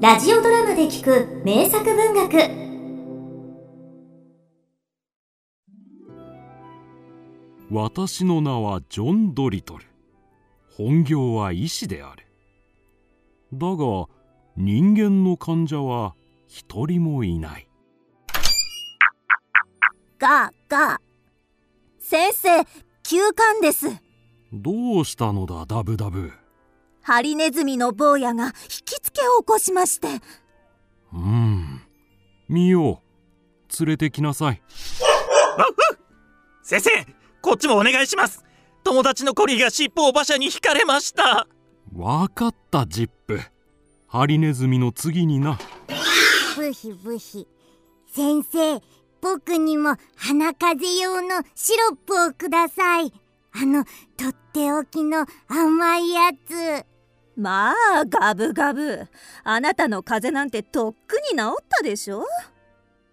ラジオドラマで聞く名作文学。私の名はジョン・ドリトル。本業は医師である。だが人間の患者は一人もいない。がが先生休館です。どうしたのだダブダブハリネズミの坊やが引きつけを起こしまして。うん。見よう。連れてきなさい。先生こっちもお願いします。友達のコリーが尻尾を馬車に引かれました。わかったジップ。ハリネズミの次にな。ブヒブヒ。先生僕にも鼻風邪用のシロップをください。あのとっておきの甘いやつまあガブガブ。あなたの風邪なんてとっくに治ったでしょ？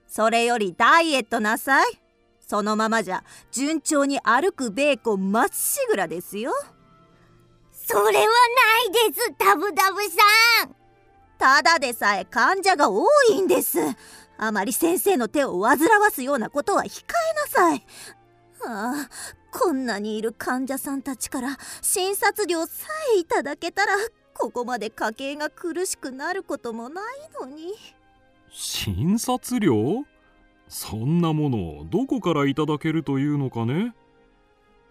それよりダイエットなさい。そのままじゃ順調に歩くベーコンまっしぐらですよ。それはないですダブダブさん。ただでさえ患者が多いんです。あまり先生の手を煩わすようなことは控えなさい。ああこんなにいる患者さんたちから診察料さえいただけたらここまで家計が苦しくなることもないのに。診察料？そんなものどこからいただけるというのかね？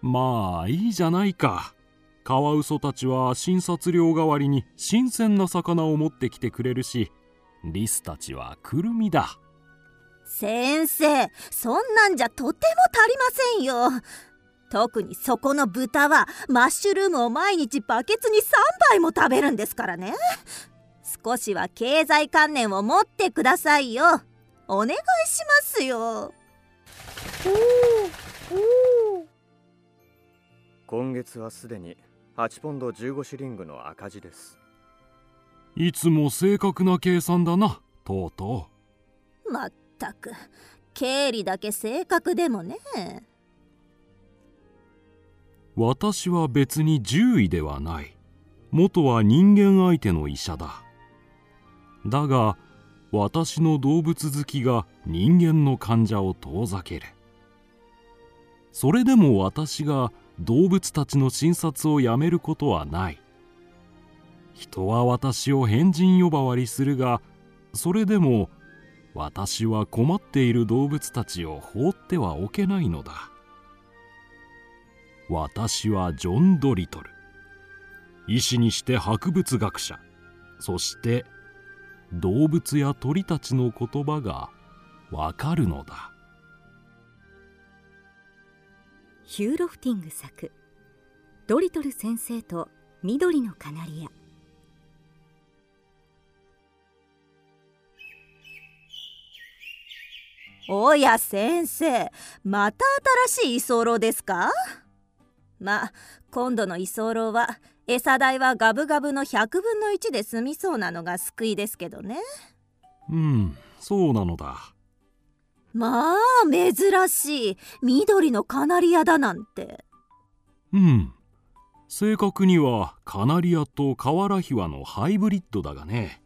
まあいいじゃないか。カワウソたちは診察料代わりに新鮮な魚を持ってきてくれるしリスたちはクルミだ。先生そんなんじゃとても足りませんよ特にそこの豚はマッシュルームを毎日バケツに3杯も食べるんですからね。少しは経済観念を持ってくださいよ。お願いしますよ。今月はすでに8ポンド15シュリングの赤字です。いつも正確な計算だなとうとう。まったく。経理だけ正確でもね私は別に獣医ではない。元は人間相手の医者だ。だが私の動物好きが人間の患者を遠ざける。それでも私が動物たちの診察をやめることはない。人は私を変人呼ばわりするがそれでも私は困っている動物たちを放ってはおけないのだ。私はジョン・ドリトル。医師にして博物学者。そして動物や鳥たちの言葉がわかるのだ。ヒューロフティング作「ドリトル先生と緑のカナリア」おや先生また新しい居候ですか？まあ今度の居候は餌代はガブガブの100分の1で済みそうなのが救いですけどね。うんそうなのだ。まあ珍しい。緑のカナリアだなんて。うん。正確にはカナリアとカワラヒワのハイブリッドだがね。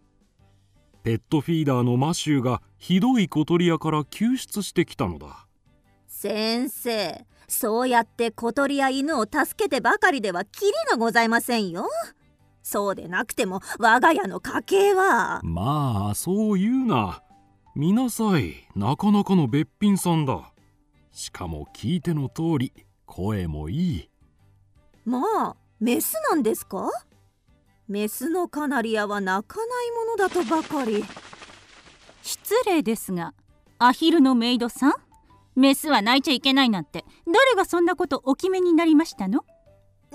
ペットフィーダーのマシューがひどい小鳥屋から救出してきたのだ。先生そうやって小鳥や犬を助けてばかりではキリがございませんよ。そうでなくても我が家の家計は。まあそう言うな。見なさい。なかなかのべっぴんさんだ。しかも聞いての通り声もいい。まあメスなんですか？メスのカナリアは鳴かないものだとばかり。失礼ですがアヒルのメイドさん？メスは泣いちゃいけないなんて。誰がそんなことお決めになりましたの？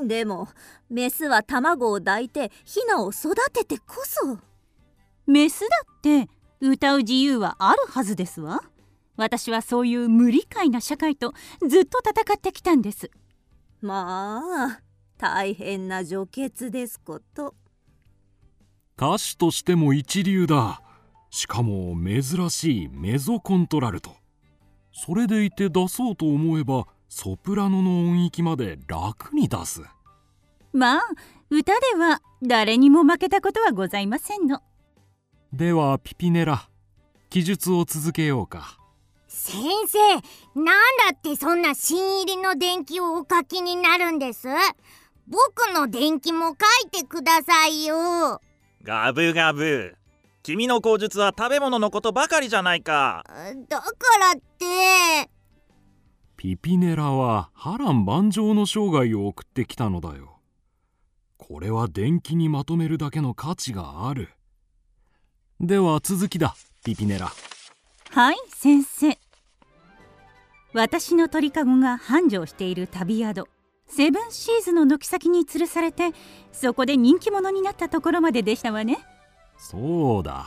でもメスは卵を抱いてヒナを育ててこそ。メスだって歌う自由はあるはずですわ。私はそういう無理解な社会とずっと戦ってきたんです。まあ大変な女傑ですこと。歌手としても一流だ。しかも珍しいメゾコントラルトそれでいて出そうと思えばソプラノの音域まで楽に出す。まあ歌では誰にも負けたことはございませんの。ではピピネラ記述を続けようか。先生なんだってそんな新入りの伝記をお書きになるんです？僕の伝記も書いてくださいよ。ガブガブ君の口述は食べ物のことばかりじゃないか。だからって。ピピネラは波乱万丈の生涯を送ってきたのだよ。これは伝記にまとめるだけの価値がある。では続きだピピネラ。はい先生。私の鳥かごが繁盛している旅宿セブンシーズの軒先に吊るされてそこで人気者になったところまででしたわねそうだ。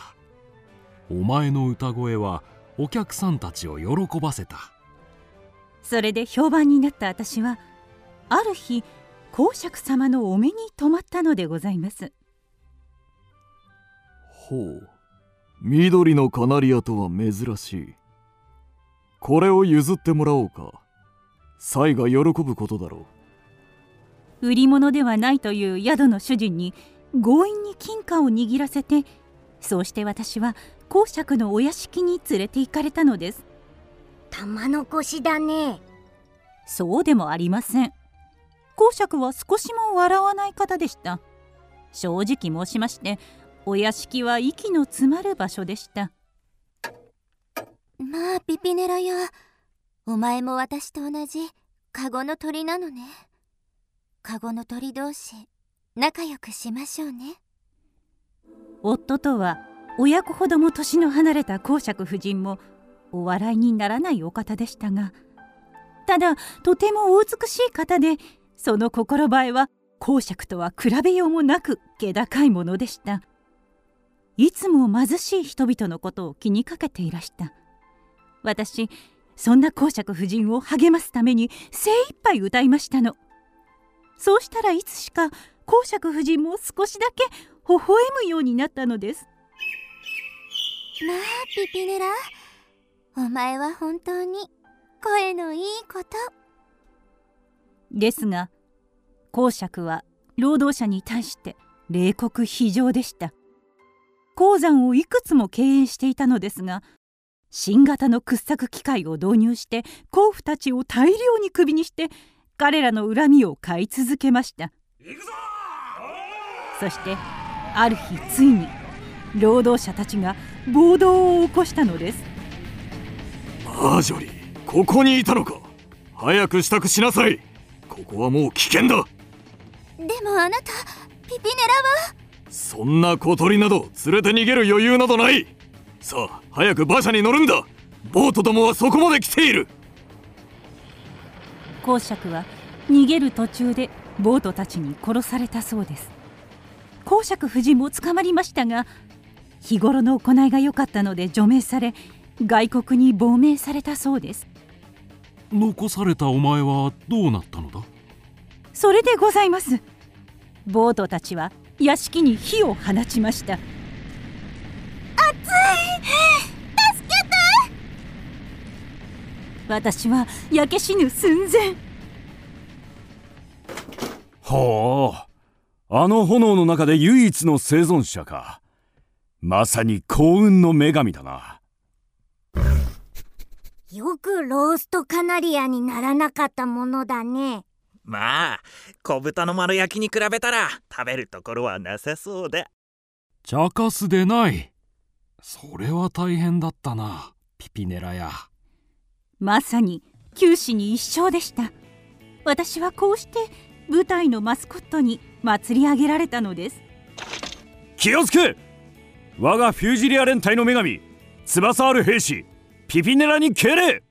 お前の歌声はお客さんたちを喜ばせた。それで評判になった私はある日公爵様のお目に留まったのでございます。ほう緑のカナリアとは珍しい。これを譲ってもらおうか。サイが喜ぶことだろう。売り物ではないという宿の主人に強引に金貨を握らせてそうして私は公爵のお屋敷に連れて行かれたのです。玉の腰だね。そうでもありません。公爵は少しも笑わない方でした。正直申しましてお屋敷は息の詰まる場所でした。まあピピネラよお前も私と同じカゴの鳥なのね。カゴの鳥同士仲良くしましょうね。夫とは親子ほども年の離れた公爵夫人もお笑いにならないお方でしたがただとてもお美しい方でその心映えは公爵とは比べようもなく気高いものでした。いつも貧しい人々のことを気にかけていらした。私そんな公爵夫人を励ますために精一杯歌いましたの。そうしたらいつしか公爵夫人も少しだけ微笑むようになったのです。まあピピネラ。お前は本当に声のいいこと。ですが公爵は労働者に対して冷酷非常でした。鉱山をいくつも経営していたのですが新型の掘削機械を導入して甲府たちを大量にクビにして彼らの恨みを買い続けましたそしてある日ついに労働者たちが暴動を起こしたのです。マージョリーここにいたのか。早く支度しなさい。ここはもう危険だ。でもあなたピピネラは？そんな小鳥など連れて逃げる余裕などない。さあ早く馬車に乗るんだ。ボートどもはそこまで来ている。公爵は逃げる途中でボートたちに殺されたそうです公爵夫人も捕まりましたが日頃の行いが良かったので除名され外国に亡命されたそうです。残されたお前はどうなったのだ？それでございます。ボートたちは屋敷に火を放ちました。熱い！助けて！私は焼け死ぬ寸前。ほうあの炎の中で唯一の生存者か。まさに幸運の女神だな。よくローストカナリアにならなかったものだね。まあ小豚の丸焼きに比べたら食べるところはなさそうで茶化すでない。それは大変だったなピピネラや。まさに九死に一生でした。私はこうして舞台のマスコットに祭り上げられたのです。気をつけ!我がフュージリア連隊の女神翼ある兵士ピピネラに敬礼!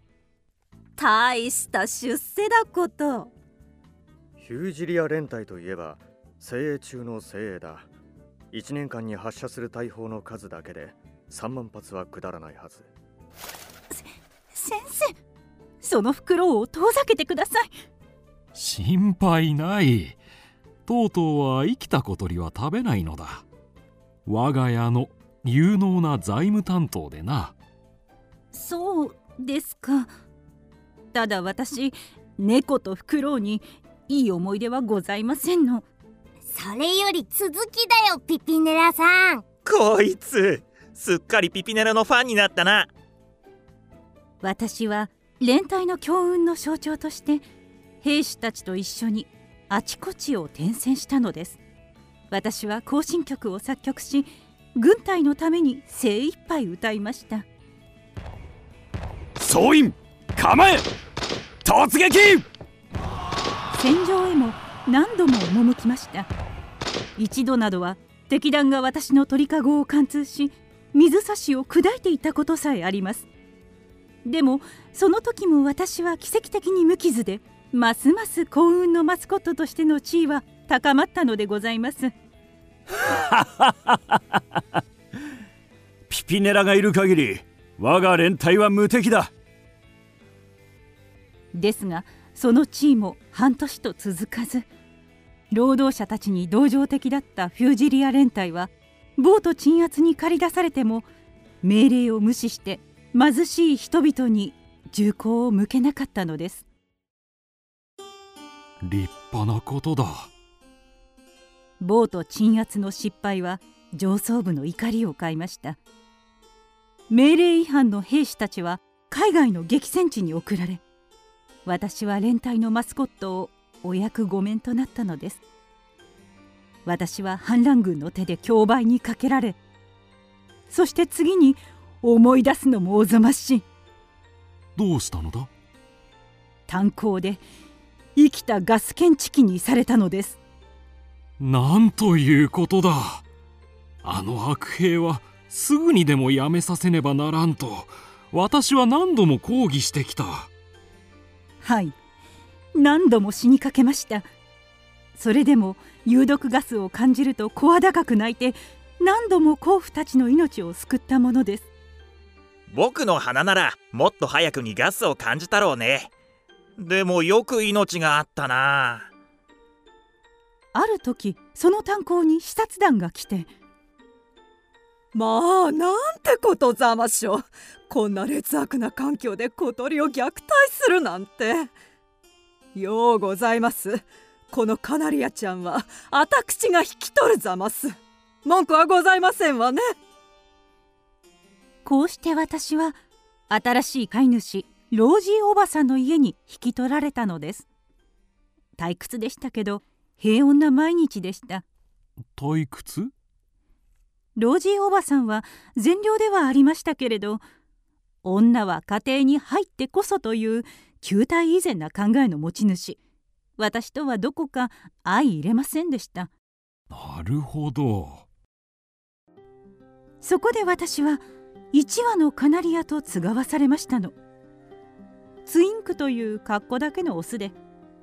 大した出世だこと。ヒュージリア連隊といえば精鋭中の精鋭だ。1年間に発射する大砲の数だけで3万発は下らないはず。先生その袋を遠ざけてください心配ない。とうとうは生きた小鳥は食べないのだ。我が家の有能な財務担当でな。そうですか。ただ私猫とフクロウにいい思い出はございませんの。それより続きだよピピネラさん。こいつすっかりピピネラのファンになったな。私は連隊の強運の象徴として兵士たちと一緒にあちこちを転戦したのです。私は行進曲を作曲し軍隊のために精一杯歌いました。総員構え突撃！戦場へも何度も赴きました。一度などは敵団が私の鳥かごを貫通し水差しを砕いていたことさえあります。でもその時も私は奇跡的に無傷でますます幸運のマスコットとしての地位は高まったのでございます。ピピネラがいる限り我が連隊は無敵だ。ですがその地位も半年と続かず労働者たちに同情的だったフュージリア連隊はボート鎮圧に駆り出されても命令を無視して貧しい人々に銃口を向けなかったのです立派なことだ。ボート鎮圧の失敗は上層部の怒りを買いました。命令違反の兵士たちは海外の激戦地に送られ私は連隊のマスコットをお役御免となったのです。私は反乱軍の手で競売にかけられそして次に思い出すのもおぞましい。どうしたのだ？炭鉱で生きたガス検知器にされたのです。なんということだ。あの悪兵はすぐにでもやめさせねばならんと。私は何度も抗議してきた。はい。何度も死にかけました。それでも有毒ガスを感じると声高く泣いて何度も甲府たちの命を救ったものです。僕の鼻ならもっと早くにガスを感じたろうねでもよく命があったな。ある時その炭鉱に視察団が来て。まあなんてことざましょこんな劣悪な環境で小鳥を虐待するなんて。ようございます。このカナリアちゃんは私が引き取るざます。文句はございませんわね。こうして私は新しい飼い主ロージーおばさんの家に引き取られたのです。退屈でしたけど平穏な毎日でした。退屈？ロージーおばさんは善良ではありましたけれど女は家庭に入ってこそという旧体以前な考えの持ち主。私とはどこか相入れませんでした。なるほど。そこで私は1羽のカナリアと継がわされましたのツインクという格好だけのオスで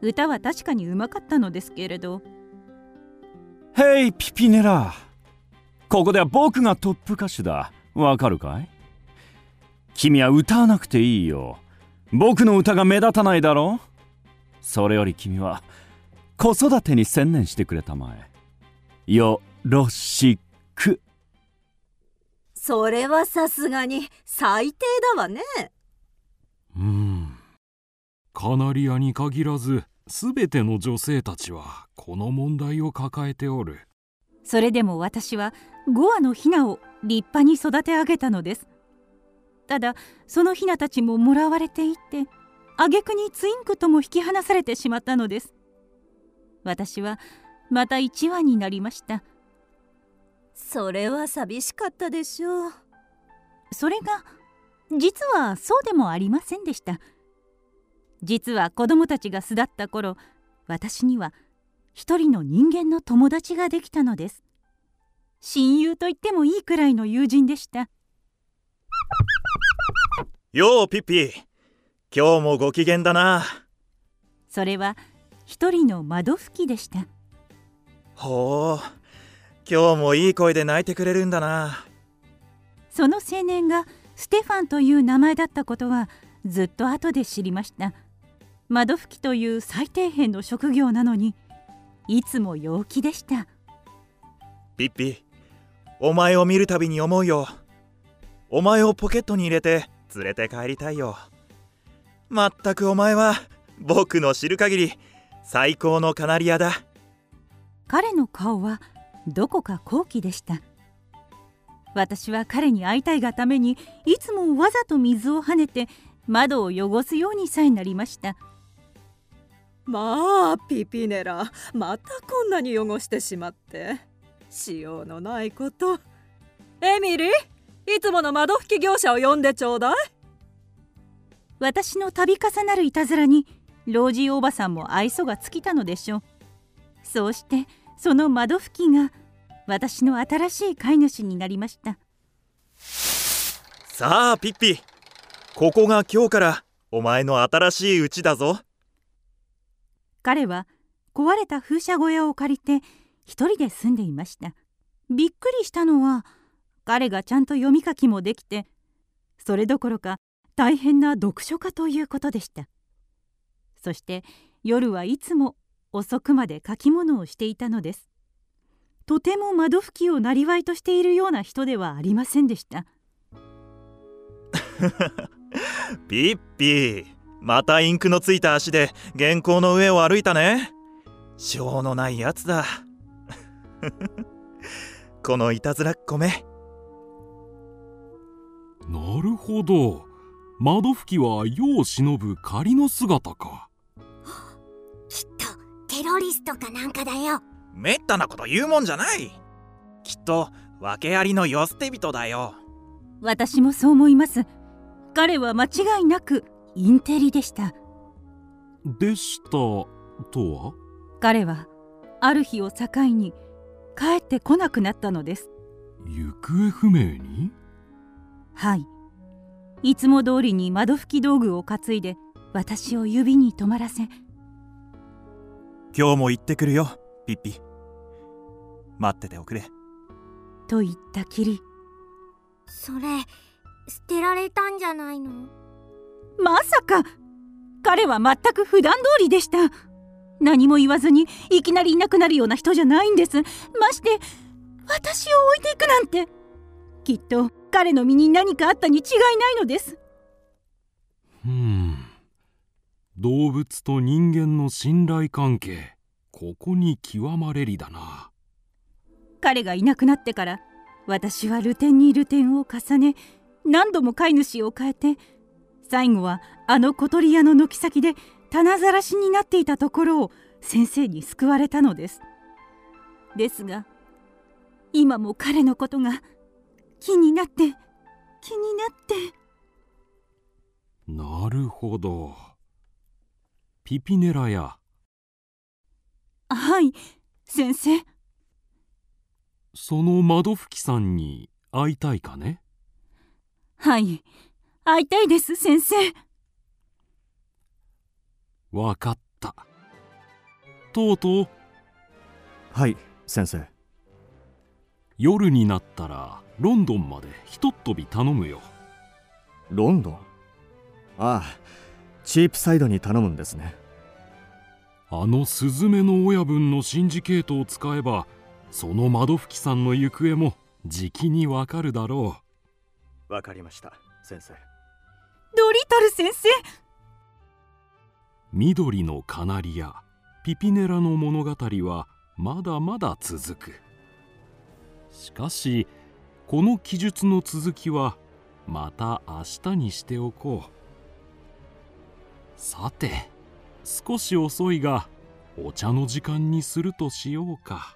歌は確かにうまかったのですけれど「ヘイピピネラここでは僕がトップ歌手だ。わかるかい？君は歌わなくていいよ。僕の歌が目立たないだろそれより君は子育てに専念してくれたまえ。よろしく。それはさすがに最低だわね。うんカナリアに限らず全ての女性たちはこの問題を抱えておる。それでも私は5羽のヒナを立派に育て上げたのです。ただそのヒナたちももらわれていって挙句にツインクとも引き離されてしまったのです。私はまた1羽になりました。それは寂しかったでしょう。それが実はそうでもありませんでした実は子供たちが巣立った頃私には一人の人間の友達ができたのです。親友と言ってもいいくらいの友人でした。ようピッピ今日もご機嫌だな。それは一人の窓拭きでした。ほう。今日もいい声で泣いてくれるんだな。その青年がステファンという名前だったことはずっと後で知りました窓拭きという最底辺の職業なのにいつも陽気でした。ピッピお前を見るたびに思うよ。お前をポケットに入れて連れて帰りたいよ。まったくお前は僕の知る限り最高のカナリアだ。彼の顔はどこか高貴でした。私は彼に会いたいがためにいつもわざと水を跳ねて窓を汚すようにさえなりましたまあピピネラまたこんなに汚してしまって。しようのないこと。エミリーいつもの窓拭き業者を呼んでちょうだい。私の度重なるいたずらに老人おばさんも愛想が尽きたのでしょう。そうしてその窓拭きが私の新しい飼い主になりました。さあピッピここが今日からお前の新しい家だぞ彼は壊れた風車小屋を借りて一人で住んでいました。びっくりしたのは彼がちゃんと読み書きもできてそれどころか大変な読書家ということでした。そして夜はいつも遅くまで書き物をしていたのです。とても窓拭きをなりわいとしているような人ではありませんでした。ピッピまたインクのついた足で原稿の上を歩いたね。しょうのないやつだ。このいたずらっ子め。なるほど。窓拭きは世を忍ぶ仮の姿か。きっとテロリストかなんかだよ。めったなこと言うもんじゃない。きっと訳ありの世捨て人だよ。私もそう思います。彼は間違いなくインテリでした。でしたとは？彼はある日を境に帰ってこなくなったのです。行方不明に？はい。いつも通りに窓拭き道具を担いで私を指に止まらせ。今日も行ってくるよピッピ。待ってておくれ。と言ったきり。それ捨てられたんじゃないの？まさか。彼は全く普段通りでした。何も言わずにいきなりいなくなるような人じゃないんです。まして私を置いていくなんて。きっと彼の身に何かあったに違いないのです。うん。動物と人間の信頼関係ここに極まれりだな。彼がいなくなってから私はルテンにルテンを重ね何度も飼い主を変えて最後はあの小鳥屋の軒先で棚ざらしになっていたところを先生に救われたのです。ですが今も彼のことが気になって気になって。なるほど。ピピネラや。はい先生。その窓拭きさんに会いたいかね？はい会いたいです先生。わかった。とうとう。はい先生。夜になったらロンドンまでひとっ飛び頼むよ。ロンドン？ああチープサイドに頼むんですね。あのスズメの親分のシンジケートを使えばその窓拭きさんの行方もじきにわかるだろうわかりました先生ドリトル先生。緑のカナリア。ピピネラの物語はまだまだ続く。しかしこの記述の続きはまた明日にしておこう。さて少し遅いがお茶の時間にするとしようか。